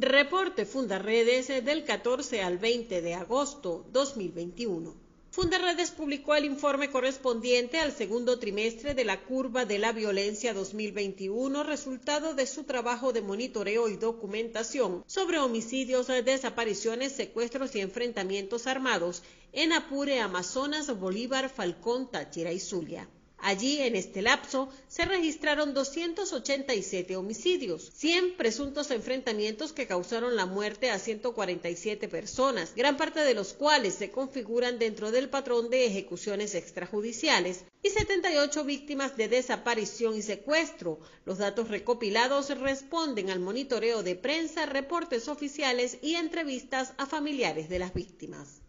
Reporte Fundarredes del 14 al 20 de agosto 2021. Fundarredes publicó el informe correspondiente al segundo trimestre de la curva de la violencia 2021, resultado de su trabajo de monitoreo y documentación sobre homicidios, desapariciones, secuestros y enfrentamientos armados en Apure, Amazonas, Bolívar, Falcón, Táchira y Zulia. Allí, en este lapso, se registraron 287 homicidios, 100 presuntos enfrentamientos que causaron la muerte a 147 personas, gran parte de los cuales se configuran dentro del patrón de ejecuciones extrajudiciales, y 78 víctimas de desaparición y secuestro. Los datos recopilados responden al monitoreo de prensa, reportes oficiales y entrevistas a familiares de las víctimas.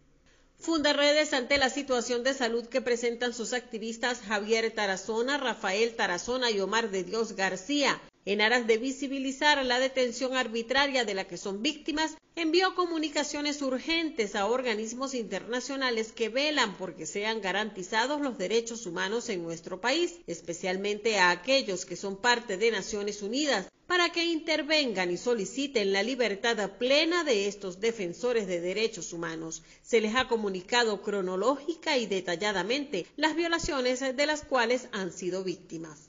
Fundarredes ante la situación de salud que presentan sus activistas Javier Tarazona, Rafael Tarazona y Omar de Dios García. En aras de visibilizar la detención arbitraria de la que son víctimas, envió comunicaciones urgentes a organismos internacionales que velan porque sean garantizados los derechos humanos en nuestro país, especialmente a aquellos que son parte de Naciones Unidas, para que intervengan y soliciten la libertad plena de estos defensores de derechos humanos. Se les ha comunicado cronológica y detalladamente las violaciones de las cuales han sido víctimas.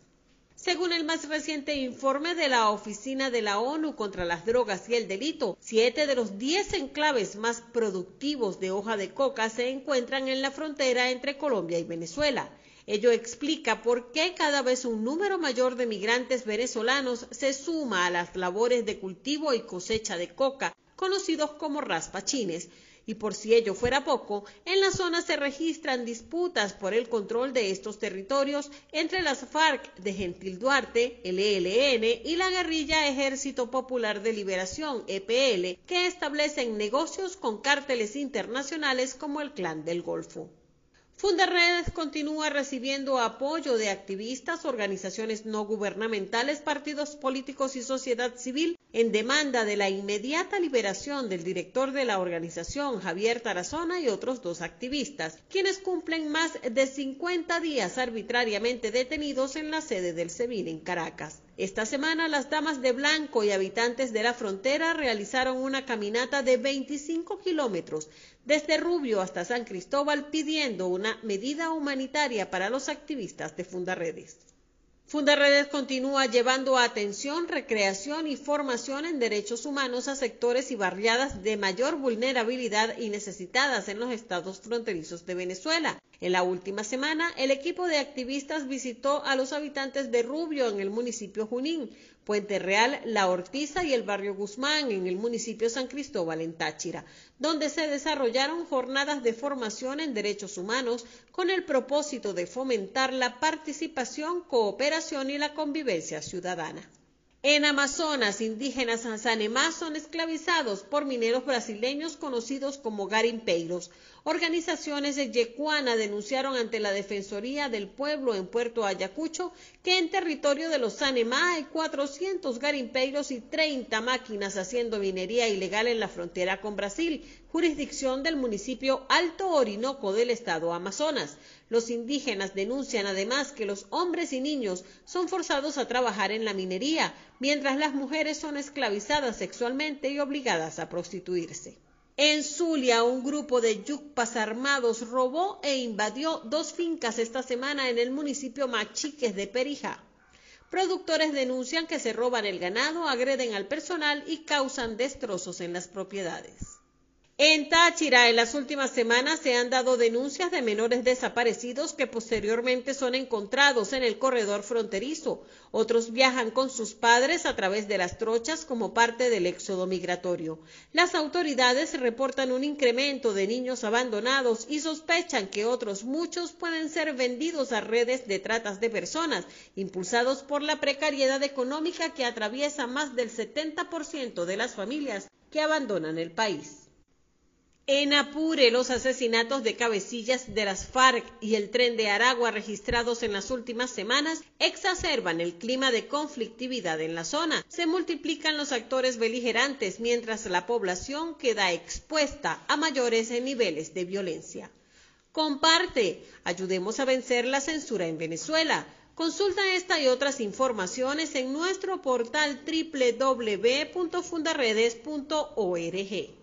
Según el más reciente informe de la Oficina de la ONU contra las Drogas y el Delito, siete de los diez enclaves más productivos de hoja de coca se encuentran en la frontera entre Colombia y Venezuela. Ello explica por qué cada vez un número mayor de migrantes venezolanos se suma a las labores de cultivo y cosecha de coca, conocidos como raspachines. Y por si ello fuera poco, en la zona se registran disputas por el control de estos territorios entre las FARC de Gentil Duarte, el ELN y la guerrilla Ejército Popular de Liberación, EPL, que establecen negocios con cárteles internacionales como el Clan del Golfo. Fundaredes continúa recibiendo apoyo de activistas, organizaciones no gubernamentales, partidos políticos y sociedad civil en demanda de la inmediata liberación del director de la organización, Javier Tarazona, y otros dos activistas, quienes cumplen más de 50 días arbitrariamente detenidos en la sede del CEVIL en Caracas. Esta semana las damas de blanco y habitantes de la frontera realizaron una caminata de 25 kilómetros desde Rubio hasta San Cristóbal pidiendo una medida humanitaria para los activistas de Fundaredes. Fundaredes continúa llevando atención, recreación y formación en derechos humanos a sectores y barriadas de mayor vulnerabilidad y necesitadas en los estados fronterizos de Venezuela. En la última semana, el equipo de activistas visitó a los habitantes de Rubio en el municipio Junín, Puente Real, La Ortiza y el barrio Guzmán en el municipio San Cristóbal en Táchira, donde se desarrollaron jornadas de formación en derechos humanos con el propósito de fomentar la participación, cooperación y la convivencia ciudadana. En Amazonas, indígenas Sanemá son esclavizados por mineros brasileños conocidos como garimpeiros. Organizaciones de Yecuana denunciaron ante la Defensoría del Pueblo en Puerto Ayacucho que en territorio de los Sanemá hay 400 garimpeiros y 30 máquinas haciendo minería ilegal en la frontera con Brasil, jurisdicción del municipio Alto Orinoco del estado Amazonas. Los indígenas denuncian además que los hombres y niños son forzados a trabajar en la minería, mientras las mujeres son esclavizadas sexualmente y obligadas a prostituirse. En Zulia, un grupo de yucpas armados robó e invadió dos fincas esta semana en el municipio Machiques de Perijá. Productores denuncian que se roban el ganado, agreden al personal y causan destrozos en las propiedades. En Táchira, en las últimas semanas se han dado denuncias de menores desaparecidos que posteriormente son encontrados en el corredor fronterizo. Otros viajan con sus padres a través de las trochas como parte del éxodo migratorio. Las autoridades reportan un incremento de niños abandonados y sospechan que otros muchos pueden ser vendidos a redes de tratas de personas, impulsados por la precariedad económica que atraviesa más del 70% de las familias que abandonan el país. En Apure, los asesinatos de cabecillas de las FARC y el tren de Aragua registrados en las últimas semanas exacerban el clima de conflictividad en la zona. Se multiplican los actores beligerantes mientras la población queda expuesta a mayores niveles de violencia. Comparte, ayudemos a vencer la censura en Venezuela. Consulta esta y otras informaciones en nuestro portal www.fundaredes.org.